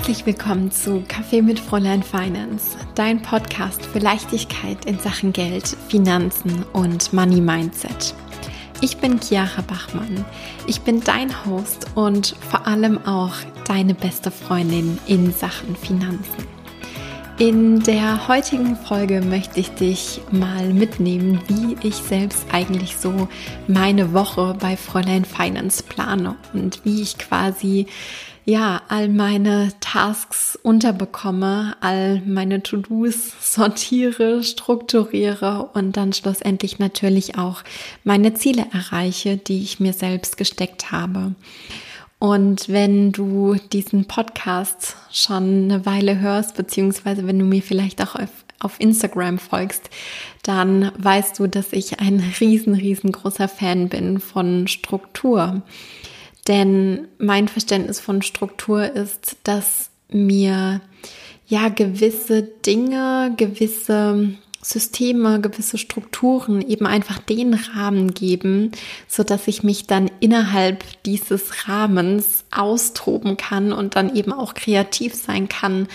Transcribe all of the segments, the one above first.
Herzlich willkommen zu Kaffee mit Fräulein Finance, dein Podcast für Leichtigkeit in Sachen Geld, Finanzen und Money Mindset. Ich bin Chiara Bachmann. Ich bin dein Host und vor allem auch deine beste Freundin in Sachen Finanzen. In der heutigen Folge möchte ich dich mal mitnehmen, wie ich selbst eigentlich so meine Woche bei Fräulein Finance plane und wie ich quasi ja, all meine Tasks unterbekomme, all meine To-Dos sortiere, strukturiere und dann schlussendlich natürlich auch meine Ziele erreiche, die ich mir selbst gesteckt habe. Und wenn du diesen Podcast schon eine Weile hörst, beziehungsweise wenn du mir vielleicht auch auf, auf Instagram folgst, dann weißt du, dass ich ein riesen, riesengroßer Fan bin von Struktur. Denn mein Verständnis von Struktur ist, dass mir ja gewisse Dinge, gewisse Systeme, gewisse Strukturen eben einfach den Rahmen geben, so dass ich mich dann innerhalb dieses Rahmens austoben kann und dann eben auch kreativ sein kann,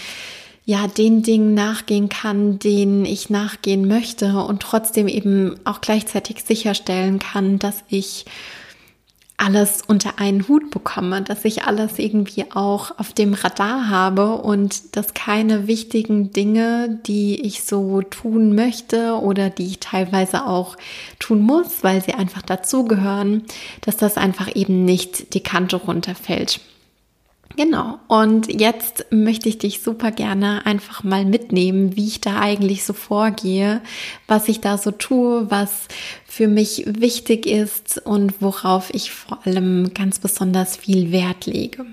ja, den Dingen nachgehen kann, denen ich nachgehen möchte und trotzdem eben auch gleichzeitig sicherstellen kann, dass ich alles unter einen Hut bekomme, dass ich alles irgendwie auch auf dem Radar habe und dass keine wichtigen Dinge, die ich so tun möchte oder die ich teilweise auch tun muss, weil sie einfach dazugehören, dass das einfach eben nicht die Kante runterfällt. Genau. Und jetzt möchte ich dich super gerne einfach mal mitnehmen, wie ich da eigentlich so vorgehe, was ich da so tue, was für mich wichtig ist und worauf ich vor allem ganz besonders viel Wert lege.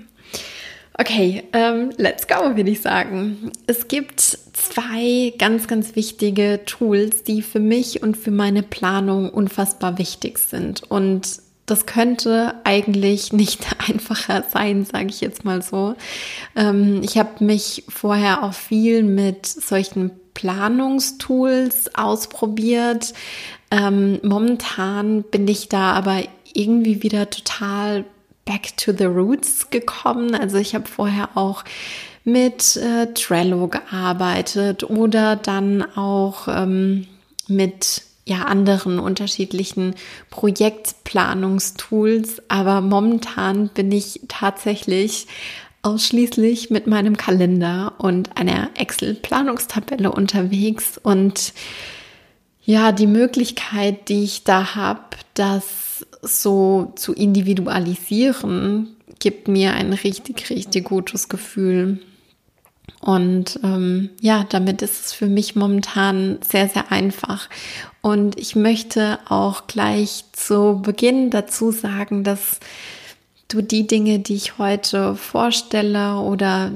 Okay, ähm, let's go, würde ich sagen. Es gibt zwei ganz, ganz wichtige Tools, die für mich und für meine Planung unfassbar wichtig sind. Und das könnte eigentlich nicht einfacher sein, sage ich jetzt mal so. Ähm, ich habe mich vorher auch viel mit solchen Planungstools ausprobiert. Ähm, momentan bin ich da aber irgendwie wieder total back to the roots gekommen. Also ich habe vorher auch mit äh, Trello gearbeitet oder dann auch ähm, mit ja anderen unterschiedlichen Projektplanungstools, aber momentan bin ich tatsächlich ausschließlich mit meinem Kalender und einer Excel-Planungstabelle unterwegs und ja, die Möglichkeit, die ich da habe, das so zu individualisieren, gibt mir ein richtig, richtig gutes Gefühl. Und ähm, ja, damit ist es für mich momentan sehr, sehr einfach. Und ich möchte auch gleich zu Beginn dazu sagen, dass du die Dinge, die ich heute vorstelle oder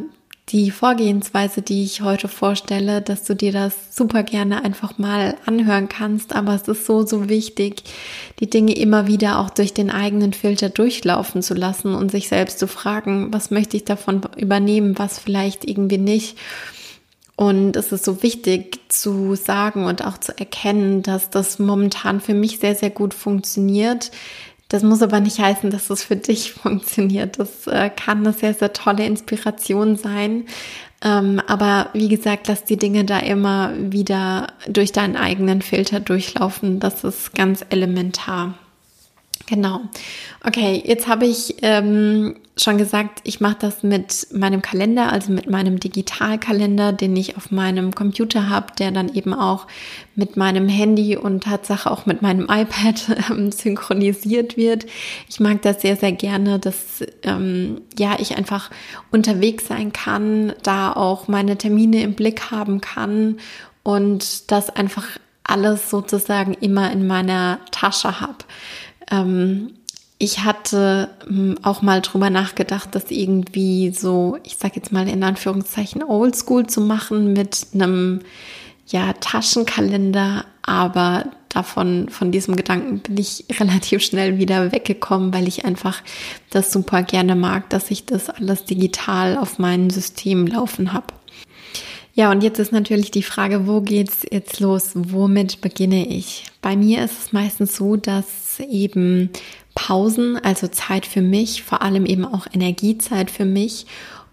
die Vorgehensweise, die ich heute vorstelle, dass du dir das super gerne einfach mal anhören kannst. Aber es ist so, so wichtig, die Dinge immer wieder auch durch den eigenen Filter durchlaufen zu lassen und sich selbst zu fragen, was möchte ich davon übernehmen, was vielleicht irgendwie nicht. Und es ist so wichtig zu sagen und auch zu erkennen, dass das momentan für mich sehr, sehr gut funktioniert das muss aber nicht heißen, dass es für dich funktioniert. Das äh, kann eine sehr, sehr tolle Inspiration sein. Ähm, aber wie gesagt, lass die Dinge da immer wieder durch deinen eigenen Filter durchlaufen. Das ist ganz elementar. Genau. Okay, jetzt habe ich ähm, schon gesagt, ich mache das mit meinem Kalender, also mit meinem Digitalkalender, den ich auf meinem Computer habe, der dann eben auch mit meinem Handy und Tatsache auch mit meinem iPad ähm, synchronisiert wird. Ich mag das sehr, sehr gerne, dass ähm, ja ich einfach unterwegs sein kann, da auch meine Termine im Blick haben kann und das einfach alles sozusagen immer in meiner Tasche habe. Ähm, ich hatte hm, auch mal drüber nachgedacht, das irgendwie so, ich sag jetzt mal in Anführungszeichen oldschool zu machen mit einem ja Taschenkalender, aber davon von diesem Gedanken bin ich relativ schnell wieder weggekommen, weil ich einfach das super gerne mag, dass ich das alles digital auf meinem System laufen habe. Ja, und jetzt ist natürlich die Frage, wo geht's jetzt los? Womit beginne ich? Bei mir ist es meistens so, dass eben Pausen, also Zeit für mich, vor allem eben auch Energiezeit für mich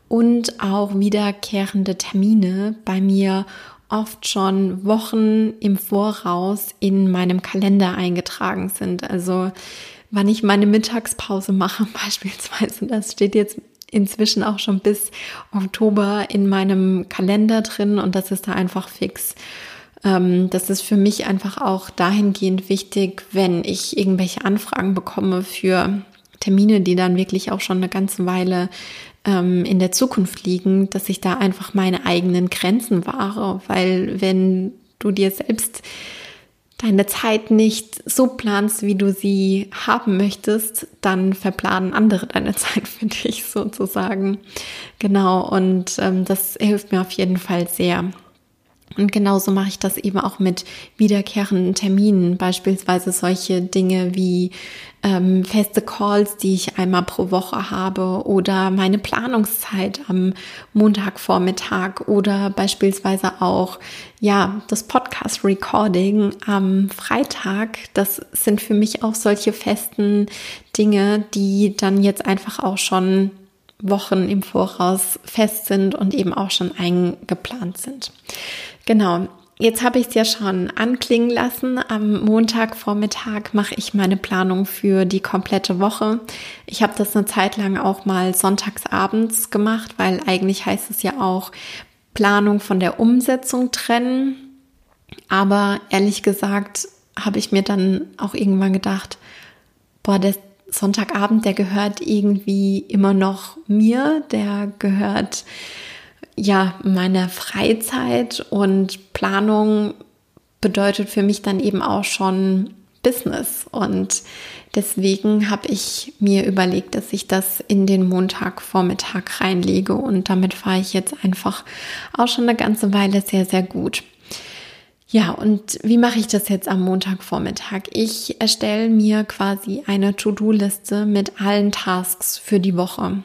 und auch wiederkehrende Termine bei mir oft schon Wochen im Voraus in meinem Kalender eingetragen sind. Also wann ich meine Mittagspause mache beispielsweise, das steht jetzt inzwischen auch schon bis Oktober in meinem Kalender drin und das ist da einfach fix. Ähm, das ist für mich einfach auch dahingehend wichtig, wenn ich irgendwelche Anfragen bekomme für Termine, die dann wirklich auch schon eine ganze Weile ähm, in der Zukunft liegen, dass ich da einfach meine eigenen Grenzen wahre, weil wenn du dir selbst deine Zeit nicht so planst, wie du sie haben möchtest, dann verplanen andere deine Zeit für dich sozusagen. Genau, und ähm, das hilft mir auf jeden Fall sehr. Und genauso mache ich das eben auch mit wiederkehrenden Terminen, beispielsweise solche Dinge wie ähm, feste Calls, die ich einmal pro Woche habe oder meine Planungszeit am Montagvormittag oder beispielsweise auch ja das Podcast Recording am Freitag. Das sind für mich auch solche festen Dinge, die dann jetzt einfach auch schon Wochen im Voraus fest sind und eben auch schon eingeplant sind. Genau. Jetzt habe ich es ja schon anklingen lassen. Am Montagvormittag mache ich meine Planung für die komplette Woche. Ich habe das eine Zeit lang auch mal sonntagsabends gemacht, weil eigentlich heißt es ja auch Planung von der Umsetzung trennen. Aber ehrlich gesagt habe ich mir dann auch irgendwann gedacht, boah, der Sonntagabend, der gehört irgendwie immer noch mir, der gehört ja, meine Freizeit und Planung bedeutet für mich dann eben auch schon Business. Und deswegen habe ich mir überlegt, dass ich das in den Montagvormittag reinlege. Und damit fahre ich jetzt einfach auch schon eine ganze Weile sehr, sehr gut. Ja, und wie mache ich das jetzt am Montagvormittag? Ich erstelle mir quasi eine To-Do-Liste mit allen Tasks für die Woche.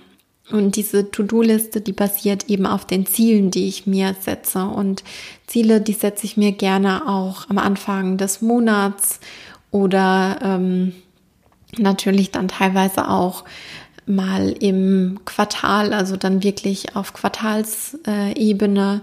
Und diese To-Do-Liste, die basiert eben auf den Zielen, die ich mir setze. Und Ziele, die setze ich mir gerne auch am Anfang des Monats oder ähm, natürlich dann teilweise auch mal im Quartal, also dann wirklich auf Quartalsebene.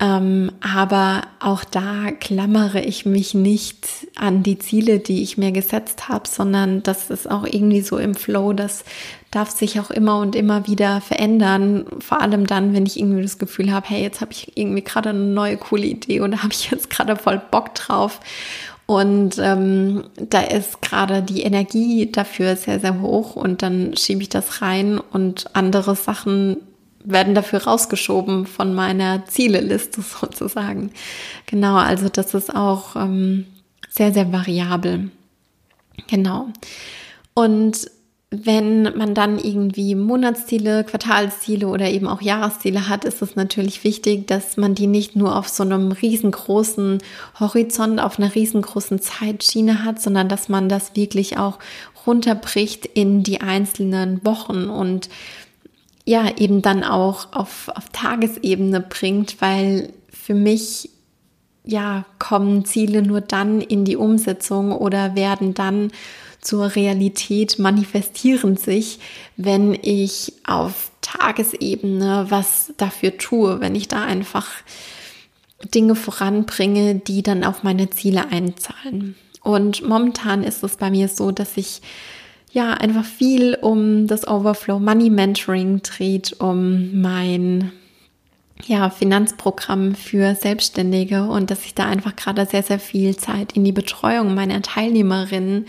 Ähm, aber auch da klammere ich mich nicht an die Ziele, die ich mir gesetzt habe, sondern das ist auch irgendwie so im Flow, das darf sich auch immer und immer wieder verändern. Vor allem dann, wenn ich irgendwie das Gefühl habe, hey, jetzt habe ich irgendwie gerade eine neue coole Idee und da habe ich jetzt gerade voll Bock drauf. Und ähm, da ist gerade die Energie dafür sehr, sehr hoch und dann schiebe ich das rein und andere Sachen werden dafür rausgeschoben von meiner Zieleliste sozusagen. Genau, also das ist auch ähm, sehr, sehr variabel. Genau. Und wenn man dann irgendwie Monatsziele, Quartalsziele oder eben auch Jahresziele hat, ist es natürlich wichtig, dass man die nicht nur auf so einem riesengroßen Horizont, auf einer riesengroßen Zeitschiene hat, sondern dass man das wirklich auch runterbricht in die einzelnen Wochen und ja, eben dann auch auf, auf Tagesebene bringt, weil für mich ja kommen Ziele nur dann in die Umsetzung oder werden dann zur Realität, manifestieren sich, wenn ich auf Tagesebene was dafür tue, wenn ich da einfach Dinge voranbringe, die dann auf meine Ziele einzahlen. Und momentan ist es bei mir so, dass ich ja einfach viel um das Overflow Money Mentoring dreht, um mein ja, Finanzprogramm für Selbstständige und dass ich da einfach gerade sehr, sehr viel Zeit in die Betreuung meiner Teilnehmerinnen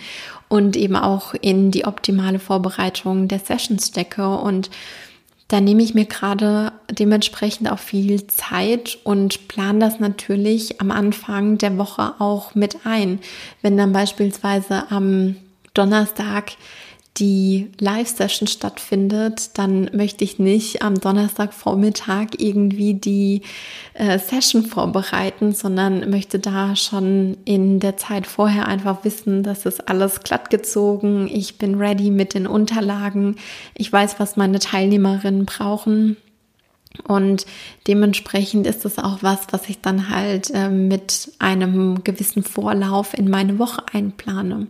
und eben auch in die optimale Vorbereitung der Sessions stecke und da nehme ich mir gerade dementsprechend auch viel Zeit und plane das natürlich am Anfang der Woche auch mit ein. Wenn dann beispielsweise am Donnerstag die Live-Session stattfindet, dann möchte ich nicht am Donnerstagvormittag irgendwie die äh, Session vorbereiten, sondern möchte da schon in der Zeit vorher einfach wissen, dass es alles glatt gezogen, ich bin ready mit den Unterlagen, ich weiß, was meine Teilnehmerinnen brauchen Und dementsprechend ist es auch was, was ich dann halt äh, mit einem gewissen Vorlauf in meine Woche einplane.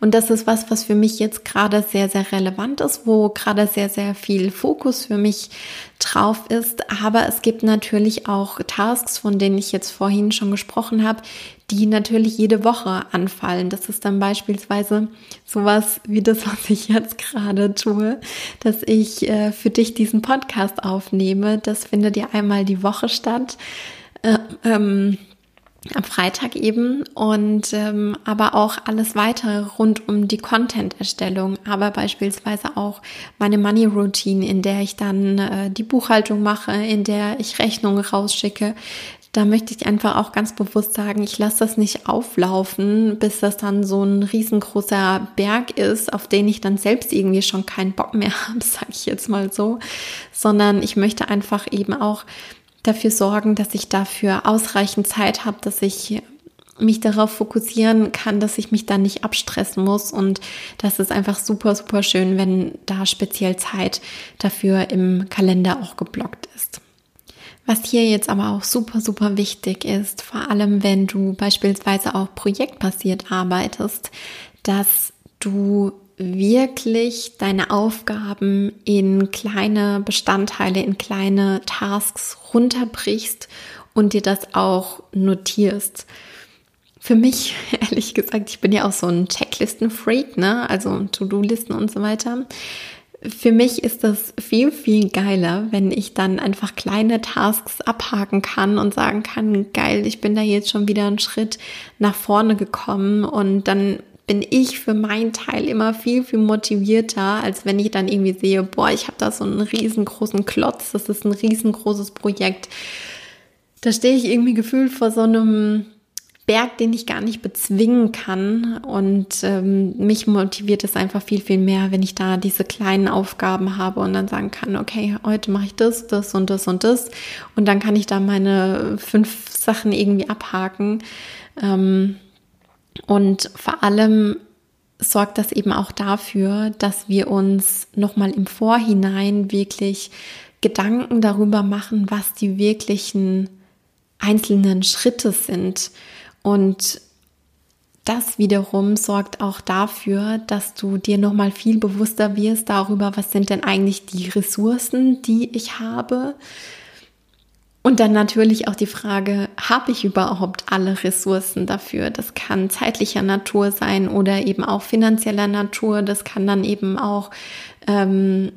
Und das ist was, was für mich jetzt gerade sehr, sehr relevant ist, wo gerade sehr, sehr viel Fokus für mich drauf ist. Aber es gibt natürlich auch Tasks, von denen ich jetzt vorhin schon gesprochen habe, die natürlich jede Woche anfallen. Das ist dann beispielsweise sowas wie das, was ich jetzt gerade tue, dass ich äh, für dich diesen Podcast aufnehme. Das findet ja einmal die Woche statt. Äh, ähm, am Freitag eben und ähm, aber auch alles weitere rund um die Content-Erstellung, aber beispielsweise auch meine Money Routine, in der ich dann äh, die Buchhaltung mache, in der ich Rechnungen rausschicke, da möchte ich einfach auch ganz bewusst sagen, ich lasse das nicht auflaufen, bis das dann so ein riesengroßer Berg ist, auf den ich dann selbst irgendwie schon keinen Bock mehr habe, sage ich jetzt mal so, sondern ich möchte einfach eben auch dafür sorgen, dass ich dafür ausreichend Zeit habe, dass ich mich darauf fokussieren kann, dass ich mich dann nicht abstressen muss und das ist einfach super, super schön, wenn da speziell Zeit dafür im Kalender auch geblockt ist. Was hier jetzt aber auch super, super wichtig ist, vor allem wenn du beispielsweise auch projektbasiert arbeitest, dass du wirklich deine Aufgaben in kleine Bestandteile, in kleine Tasks runterbrichst und dir das auch notierst. Für mich, ehrlich gesagt, ich bin ja auch so ein Checklisten-Freak, ne? Also To-Do-Listen und so weiter. Für mich ist das viel, viel geiler, wenn ich dann einfach kleine Tasks abhaken kann und sagen kann, geil, ich bin da jetzt schon wieder einen Schritt nach vorne gekommen und dann bin ich für meinen Teil immer viel, viel motivierter, als wenn ich dann irgendwie sehe, boah, ich habe da so einen riesengroßen Klotz, das ist ein riesengroßes Projekt. Da stehe ich irgendwie gefühlt vor so einem Berg, den ich gar nicht bezwingen kann. Und ähm, mich motiviert es einfach viel, viel mehr, wenn ich da diese kleinen Aufgaben habe und dann sagen kann, okay, heute mache ich das, das und das und das. Und dann kann ich da meine fünf Sachen irgendwie abhaken. Ähm, und vor allem sorgt das eben auch dafür, dass wir uns nochmal im Vorhinein wirklich Gedanken darüber machen, was die wirklichen einzelnen Schritte sind und das wiederum sorgt auch dafür, dass du dir nochmal viel bewusster wirst darüber, was sind denn eigentlich die Ressourcen, die ich habe. Und dann natürlich auch die Frage, habe ich überhaupt alle Ressourcen dafür? Das kann zeitlicher Natur sein oder eben auch finanzieller Natur. Das kann dann eben auch, ähm,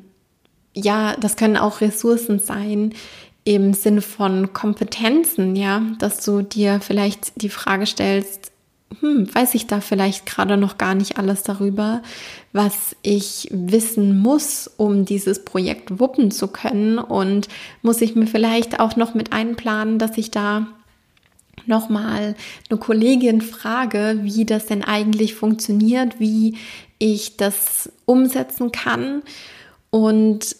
ja, das können auch Ressourcen sein, im Sinne von Kompetenzen, ja, dass du dir vielleicht die Frage stellst, hm, weiß ich da vielleicht gerade noch gar nicht alles darüber, was ich wissen muss, um dieses Projekt wuppen zu können? Und muss ich mir vielleicht auch noch mit einplanen, dass ich da nochmal eine Kollegin frage, wie das denn eigentlich funktioniert, wie ich das umsetzen kann? Und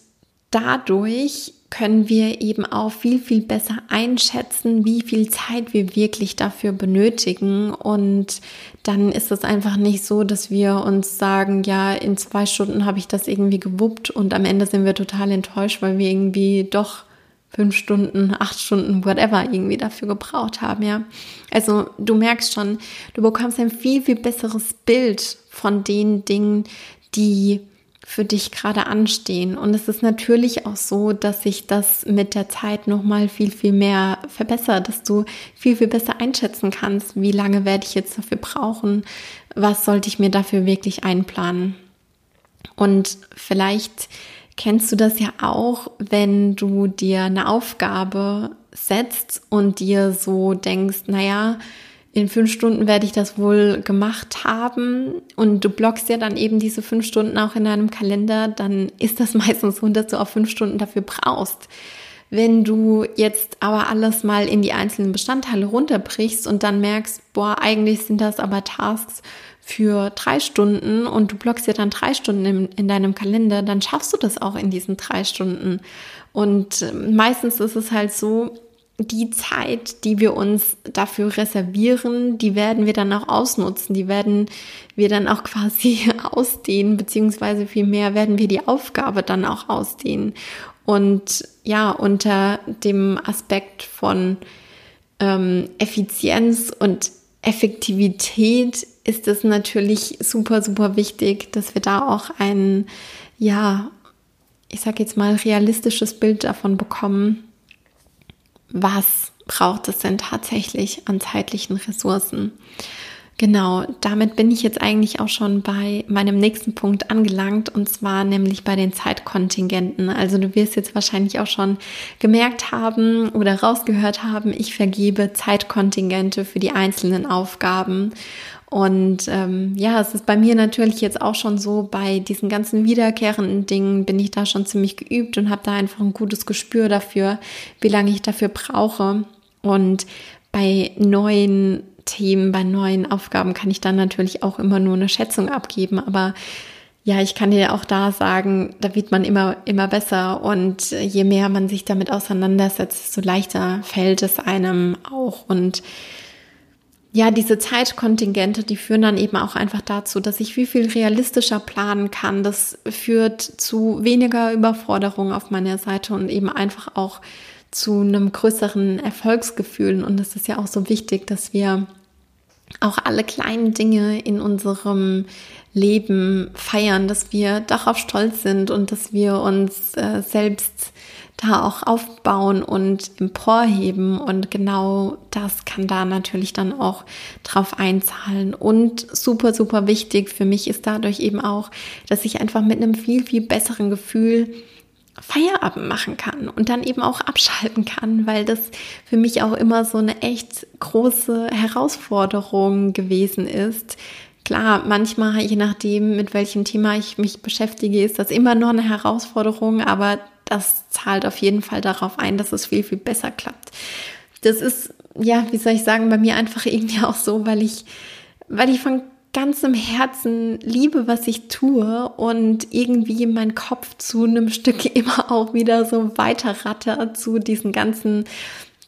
dadurch können wir eben auch viel, viel besser einschätzen, wie viel Zeit wir wirklich dafür benötigen. Und dann ist es einfach nicht so, dass wir uns sagen, ja, in zwei Stunden habe ich das irgendwie gewuppt und am Ende sind wir total enttäuscht, weil wir irgendwie doch fünf Stunden, acht Stunden, whatever irgendwie dafür gebraucht haben, ja. Also du merkst schon, du bekommst ein viel, viel besseres Bild von den Dingen, die für dich gerade anstehen. Und es ist natürlich auch so, dass sich das mit der Zeit nochmal viel, viel mehr verbessert, dass du viel, viel besser einschätzen kannst, wie lange werde ich jetzt dafür brauchen, was sollte ich mir dafür wirklich einplanen. Und vielleicht kennst du das ja auch, wenn du dir eine Aufgabe setzt und dir so denkst, naja, in fünf Stunden werde ich das wohl gemacht haben und du blockst ja dann eben diese fünf Stunden auch in deinem Kalender, dann ist das meistens so, dass du auch fünf Stunden dafür brauchst. Wenn du jetzt aber alles mal in die einzelnen Bestandteile runterbrichst und dann merkst, boah, eigentlich sind das aber Tasks für drei Stunden und du blockst ja dann drei Stunden in, in deinem Kalender, dann schaffst du das auch in diesen drei Stunden. Und meistens ist es halt so, die Zeit, die wir uns dafür reservieren, die werden wir dann auch ausnutzen, die werden wir dann auch quasi ausdehnen, beziehungsweise vielmehr werden wir die Aufgabe dann auch ausdehnen. Und ja, unter dem Aspekt von ähm, Effizienz und Effektivität ist es natürlich super, super wichtig, dass wir da auch ein, ja, ich sag jetzt mal, realistisches Bild davon bekommen, was braucht es denn tatsächlich an zeitlichen Ressourcen. Genau, damit bin ich jetzt eigentlich auch schon bei meinem nächsten Punkt angelangt und zwar nämlich bei den Zeitkontingenten. Also du wirst jetzt wahrscheinlich auch schon gemerkt haben oder rausgehört haben, ich vergebe Zeitkontingente für die einzelnen Aufgaben. Und ähm, ja, es ist bei mir natürlich jetzt auch schon so, bei diesen ganzen wiederkehrenden Dingen bin ich da schon ziemlich geübt und habe da einfach ein gutes Gespür dafür, wie lange ich dafür brauche. Und bei neuen Themen, bei neuen Aufgaben kann ich dann natürlich auch immer nur eine Schätzung abgeben, aber ja, ich kann dir auch da sagen, da wird man immer, immer besser. Und je mehr man sich damit auseinandersetzt, desto leichter fällt es einem auch. Und ja, diese Zeitkontingente, die führen dann eben auch einfach dazu, dass ich wie viel realistischer planen kann. Das führt zu weniger Überforderung auf meiner Seite und eben einfach auch zu einem größeren Erfolgsgefühl. Und es ist ja auch so wichtig, dass wir auch alle kleinen Dinge in unserem Leben feiern, dass wir darauf stolz sind und dass wir uns äh, selbst da auch aufbauen und emporheben. Und genau das kann da natürlich dann auch drauf einzahlen. Und super, super wichtig für mich ist dadurch eben auch, dass ich einfach mit einem viel, viel besseren Gefühl Feierabend machen kann und dann eben auch abschalten kann, weil das für mich auch immer so eine echt große Herausforderung gewesen ist. Klar, manchmal, je nachdem, mit welchem Thema ich mich beschäftige, ist das immer noch eine Herausforderung, aber das zahlt auf jeden Fall darauf ein, dass es viel, viel besser klappt. Das ist, ja, wie soll ich sagen, bei mir einfach irgendwie auch so, weil ich, weil ich von ganzem Herzen liebe, was ich tue und irgendwie mein Kopf zu einem Stück immer auch wieder so weiter ratter zu diesen ganzen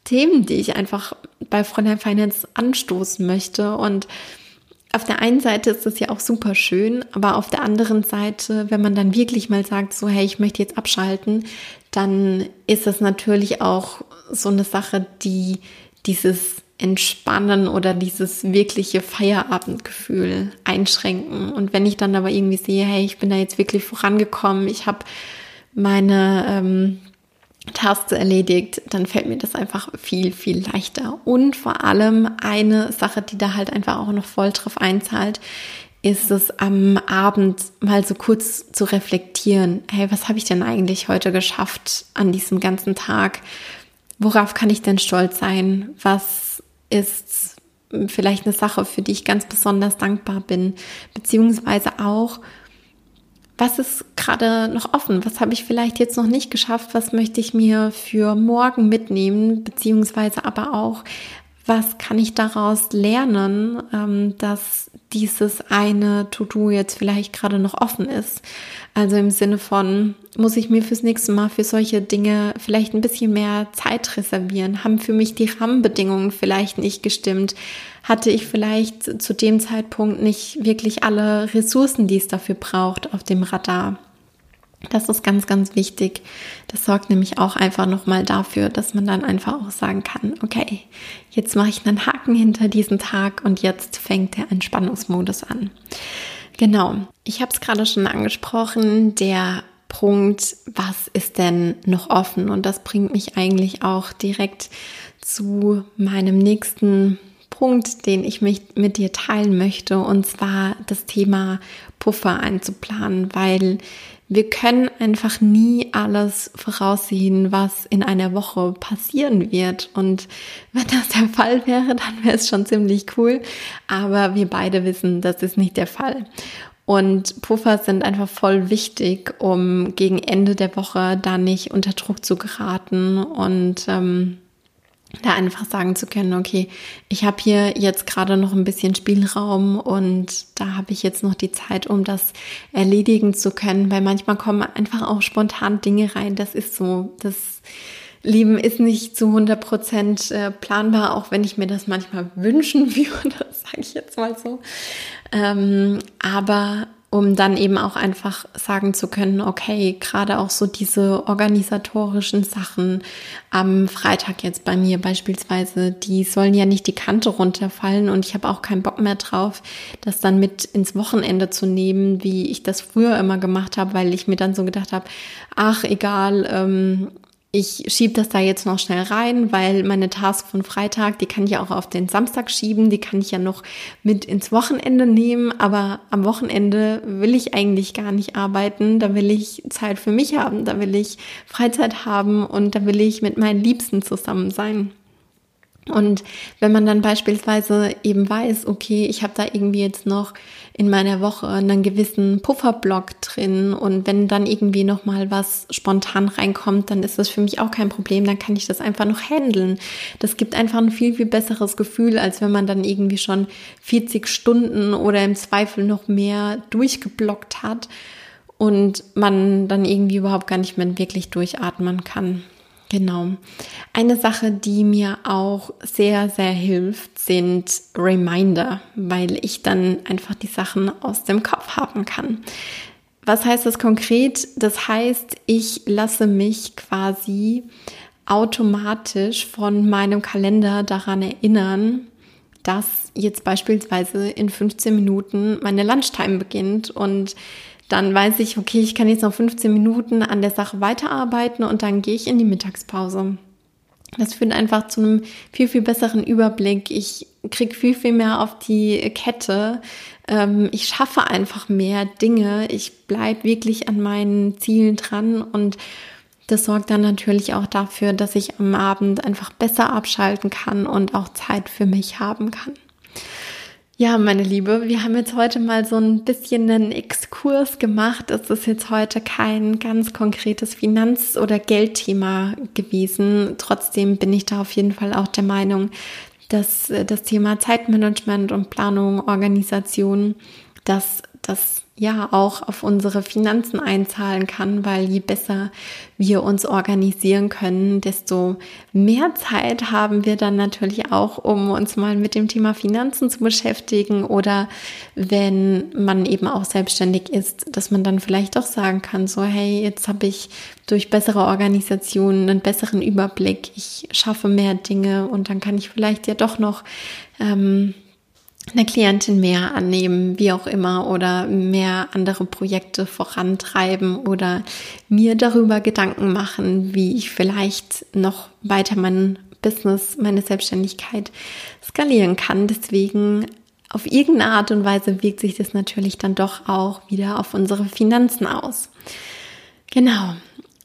Themen, die ich einfach bei Fräulein Finance anstoßen möchte. Und auf der einen Seite ist das ja auch super schön, aber auf der anderen Seite, wenn man dann wirklich mal sagt, so, hey, ich möchte jetzt abschalten, dann ist das natürlich auch so eine Sache, die dieses Entspannen oder dieses wirkliche Feierabendgefühl einschränken. Und wenn ich dann aber irgendwie sehe, hey, ich bin da jetzt wirklich vorangekommen, ich habe meine ähm, Taste erledigt, dann fällt mir das einfach viel, viel leichter. Und vor allem eine Sache, die da halt einfach auch noch voll drauf einzahlt, ist es am Abend mal so kurz zu reflektieren. Hey, was habe ich denn eigentlich heute geschafft an diesem ganzen Tag? Worauf kann ich denn stolz sein? Was ist vielleicht eine Sache, für die ich ganz besonders dankbar bin, beziehungsweise auch, was ist gerade noch offen? Was habe ich vielleicht jetzt noch nicht geschafft? Was möchte ich mir für morgen mitnehmen? Beziehungsweise aber auch, was kann ich daraus lernen, ähm, dass dieses eine To-Do jetzt vielleicht gerade noch offen ist? Also im Sinne von, muss ich mir fürs nächste Mal für solche Dinge vielleicht ein bisschen mehr Zeit reservieren? Haben für mich die Rahmenbedingungen vielleicht nicht gestimmt? Hatte ich vielleicht zu dem Zeitpunkt nicht wirklich alle Ressourcen, die es dafür braucht, auf dem Radar? Das ist ganz, ganz wichtig. Das sorgt nämlich auch einfach nochmal dafür, dass man dann einfach auch sagen kann, okay, jetzt mache ich einen Haken hinter diesen Tag und jetzt fängt der Entspannungsmodus an. Genau, ich habe es gerade schon angesprochen, der Punkt, was ist denn noch offen? Und das bringt mich eigentlich auch direkt zu meinem nächsten Punkt, den ich mich mit dir teilen möchte, und zwar das Thema Puffer einzuplanen, weil wir können einfach nie alles voraussehen, was in einer Woche passieren wird. Und wenn das der Fall wäre, dann wäre es schon ziemlich cool. Aber wir beide wissen, das ist nicht der Fall. Und Puffer sind einfach voll wichtig, um gegen Ende der Woche da nicht unter Druck zu geraten und ähm, da einfach sagen zu können, okay, ich habe hier jetzt gerade noch ein bisschen Spielraum und da habe ich jetzt noch die Zeit, um das erledigen zu können, weil manchmal kommen einfach auch spontan Dinge rein. Das ist so, das Leben ist nicht zu 100 Prozent äh, planbar, auch wenn ich mir das manchmal wünschen würde, sage ich jetzt mal so. Ähm, aber um dann eben auch einfach sagen zu können, okay, gerade auch so diese organisatorischen Sachen am Freitag jetzt bei mir beispielsweise, die sollen ja nicht die Kante runterfallen und ich habe auch keinen Bock mehr drauf, das dann mit ins Wochenende zu nehmen, wie ich das früher immer gemacht habe, weil ich mir dann so gedacht habe, ach egal, ähm, ich schiebe das da jetzt noch schnell rein, weil meine Task von Freitag, die kann ich auch auf den Samstag schieben, die kann ich ja noch mit ins Wochenende nehmen, aber am Wochenende will ich eigentlich gar nicht arbeiten, da will ich Zeit für mich haben, da will ich Freizeit haben. Und da will ich mit meinen Liebsten zusammen sein. Und wenn man dann beispielsweise eben weiß, okay, ich habe da irgendwie jetzt noch in meiner Woche einen gewissen Pufferblock drin und wenn dann irgendwie noch mal was spontan reinkommt, dann ist das für mich auch kein Problem, dann kann ich das einfach noch handeln. Das gibt einfach ein viel viel besseres Gefühl, als wenn man dann irgendwie schon 40 Stunden oder im Zweifel noch mehr durchgeblockt hat und man dann irgendwie überhaupt gar nicht mehr wirklich durchatmen kann. Genau. Eine Sache, die mir auch sehr, sehr hilft, sind Reminder, weil ich dann einfach die Sachen aus dem Kopf haben kann. Was heißt das konkret? Das heißt, ich lasse mich quasi automatisch von meinem Kalender daran erinnern, dass jetzt beispielsweise in 15 Minuten meine Lunchtime beginnt und dann weiß ich, okay, ich kann jetzt noch 15 Minuten an der Sache weiterarbeiten und dann gehe ich in die Mittagspause. Das führt einfach zu einem viel, viel besseren Überblick. Ich kriege viel, viel mehr auf die Kette. Ähm, ich schaffe einfach mehr Dinge. Ich bleibe wirklich an meinen Zielen dran und das sorgt dann natürlich auch dafür, dass ich am Abend einfach besser abschalten kann und auch Zeit für mich haben kann. Ja, meine Liebe, wir haben jetzt heute mal so ein bisschen einen Exkurs gemacht. Es ist jetzt heute kein ganz konkretes Finanz- oder Geldthema gewesen. Trotzdem bin ich da auf jeden Fall auch der Meinung, dass äh, das Thema Zeitmanagement und Planung, Organisation, dass das ja auch auf unsere Finanzen einzahlen kann, weil je besser wir uns organisieren können, desto mehr Zeit haben wir dann natürlich auch, um uns mal mit dem Thema Finanzen zu beschäftigen oder wenn man eben auch selbstständig ist, dass man dann vielleicht auch sagen kann, so hey, jetzt habe ich durch bessere Organisation einen besseren Überblick, ich schaffe mehr Dinge und dann kann ich vielleicht ja doch noch ähm, eine Klientin mehr annehmen, wie auch immer, oder mehr andere Projekte vorantreiben oder mir darüber Gedanken machen, wie ich vielleicht noch weiter mein Business, meine Selbstständigkeit skalieren kann. Deswegen auf irgendeine Art und Weise wirkt sich das natürlich dann doch auch wieder auf unsere Finanzen aus. Genau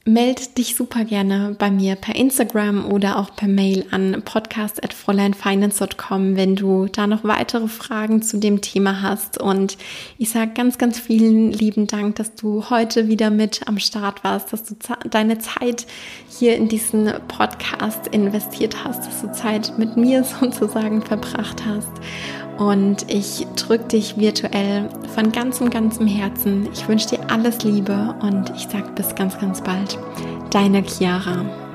meld dich super gerne bei mir per Instagram oder auch per Mail an podcast.fräuleinfinance.com, wenn du da noch weitere Fragen zu dem Thema hast. Und ich sage ganz, ganz vielen lieben Dank, dass du heute wieder mit am Start warst, dass du deine Zeit hier in diesen Podcast investiert hast, dass du Zeit mit mir sozusagen verbracht hast. Und ich drücke dich virtuell von ganzem, ganzem Herzen. Ich wünsche dir alles Liebe und ich sage bis ganz, ganz bald. Deine Chiara.